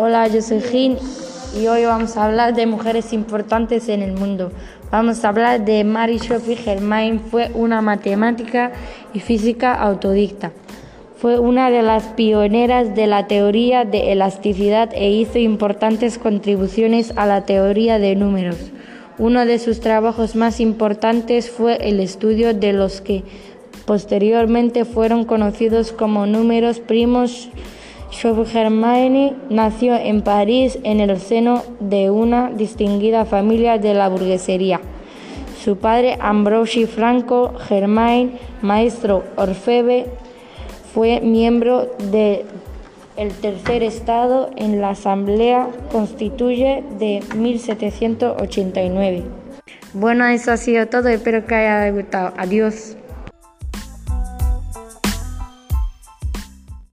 Hola, yo soy Jin y hoy vamos a hablar de mujeres importantes en el mundo. Vamos a hablar de Mary Sophie Germain, fue una matemática y física autodicta. Fue una de las pioneras de la teoría de elasticidad e hizo importantes contribuciones a la teoría de números. Uno de sus trabajos más importantes fue el estudio de los que posteriormente fueron conocidos como números primos. Germain nació en París en el seno de una distinguida familia de la burguesería. Su padre, Ambrosi Franco Germain, maestro orfebre, fue miembro del tercer estado en la Asamblea Constituye de 1789. Bueno, eso ha sido todo. Espero que haya gustado. Adiós.